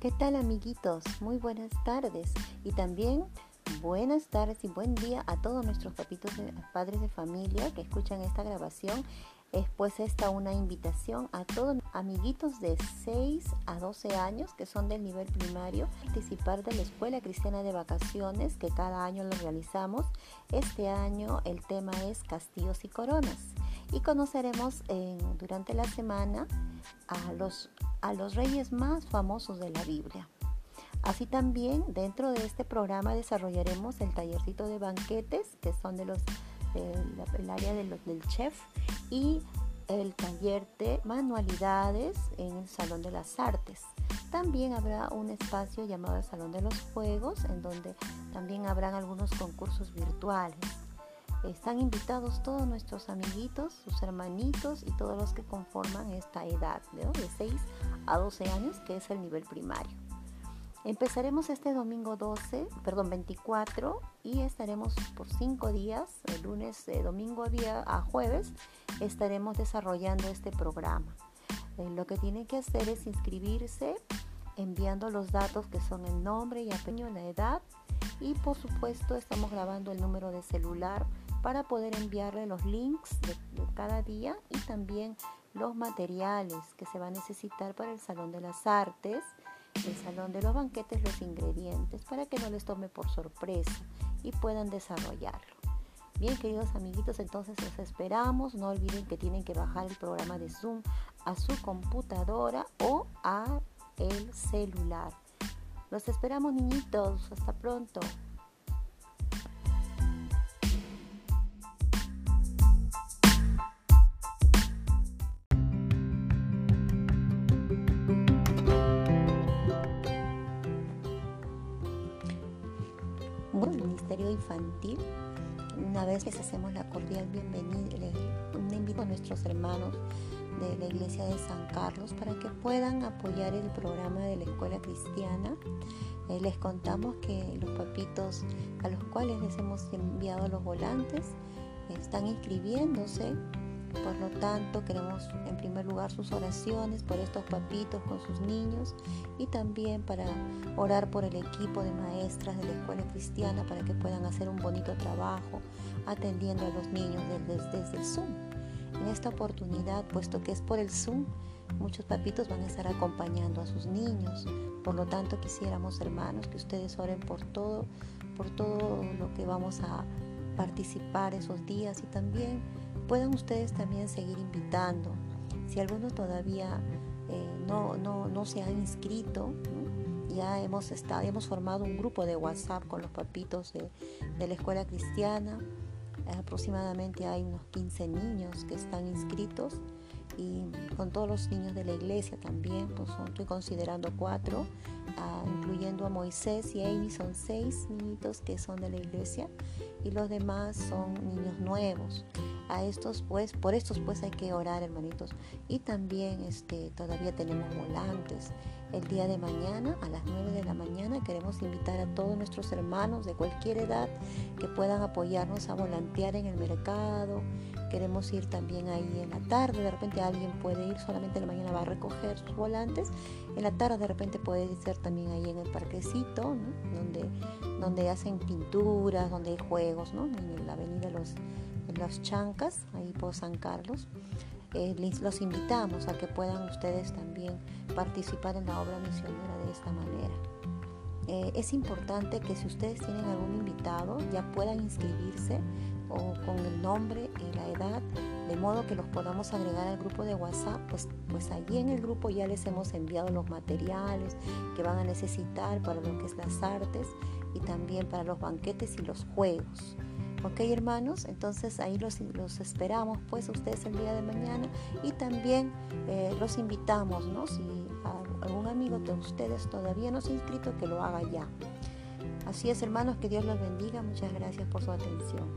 ¿Qué tal amiguitos? Muy buenas tardes y también buenas tardes y buen día a todos nuestros papitos de, padres de familia que escuchan esta grabación. Es pues esta una invitación a todos amiguitos de 6 a 12 años que son del nivel primario participar de la Escuela Cristiana de Vacaciones que cada año lo realizamos. Este año el tema es castillos y coronas y conoceremos durante la semana a los, a los reyes más famosos de la Biblia. Así también dentro de este programa desarrollaremos el tallercito de banquetes, que son de los del área del chef, y el taller de manualidades en el Salón de las Artes. También habrá un espacio llamado Salón de los Juegos, en donde también habrán algunos concursos virtuales. Están invitados todos nuestros amiguitos, sus hermanitos y todos los que conforman esta edad, de 6 a 12 años, que es el nivel primario. Empezaremos este domingo 12, perdón, 24 y estaremos por 5 días, el lunes, de domingo a, jueves, estaremos desarrollando este programa. Eh, lo que tienen que hacer es inscribirse enviando los datos que son el nombre y apellido, la edad y por supuesto estamos grabando el número de celular para poder enviarle los links de, cada día y también los materiales que se va a necesitar para el Salón de las Artes, el Salón de los Banquetes, los ingredientes, para que no les tome por sorpresa y puedan desarrollarlo. Bien, queridos amiguitos, entonces los esperamos. No olviden que tienen que bajar el programa de Zoom a su computadora o a el celular. Los esperamos, niñitos. Hasta pronto. el Ministerio Infantil, una vez les hacemos la cordial bienvenida, les invito a nuestros hermanos de la iglesia de San Carlos para que puedan apoyar el programa de la escuela cristiana. Eh, les contamos que los papitos a los cuales les hemos enviado los volantes están inscribiéndose por lo tanto, queremos en primer lugar sus oraciones por estos papitos con sus niños y también para orar por el equipo de maestras de la escuela cristiana para que puedan hacer un bonito trabajo atendiendo a los niños desde, desde el Zoom. Esta oportunidad, puesto que es por el Zoom, muchos papitos van a estar acompañando a sus niños. Por lo tanto, quisiéramos, hermanos, que ustedes oren por todo, por todo lo que vamos a participar esos días y también puedan ustedes también seguir invitando. Si alguno todavía eh, no, no, no, se ha inscrito, ya hemos, estado, hemos formado un grupo de WhatsApp con los papitos de, de la escuela cristiana. Aproximadamente hay unos 15 niños que están inscritos y con todos los niños de la iglesia también, pues estoy considerando cuatro, ah, incluyendo a Moisés y Amy, son seis niñitos que son de la iglesia y los demás son niños nuevos a estos pues, por estos pues hay que orar hermanitos. Y también este, todavía tenemos volantes. El día de mañana a las 9 de la mañana queremos invitar a todos nuestros hermanos de cualquier edad que puedan apoyarnos a volantear en el mercado. Queremos ir también ahí en la tarde, de repente alguien puede ir, solamente en la mañana va a recoger sus volantes. En la tarde de repente puede ser también ahí en el parquecito, donde, donde hacen pinturas, donde hay juegos, ¿no? en la avenida Los las Chancas, ahí por San Carlos. Eh, los invitamos a que puedan ustedes también participar en la obra misionera de esta manera. Eh, es importante que si ustedes tienen algún invitado ya puedan inscribirse o con el nombre y la edad, de modo que los podamos agregar al grupo de WhatsApp, pues, pues allí en el grupo ya les hemos enviado los materiales que van a necesitar para lo que es las artes y también para los banquetes y los juegos. Ok, hermanos, entonces ahí los, los esperamos, pues, ustedes el día de mañana y también eh, los invitamos, ¿no? Si algún amigo de ustedes todavía no se ha inscrito, que lo haga ya. Así es, hermanos, que Dios los bendiga. Muchas gracias por su atención.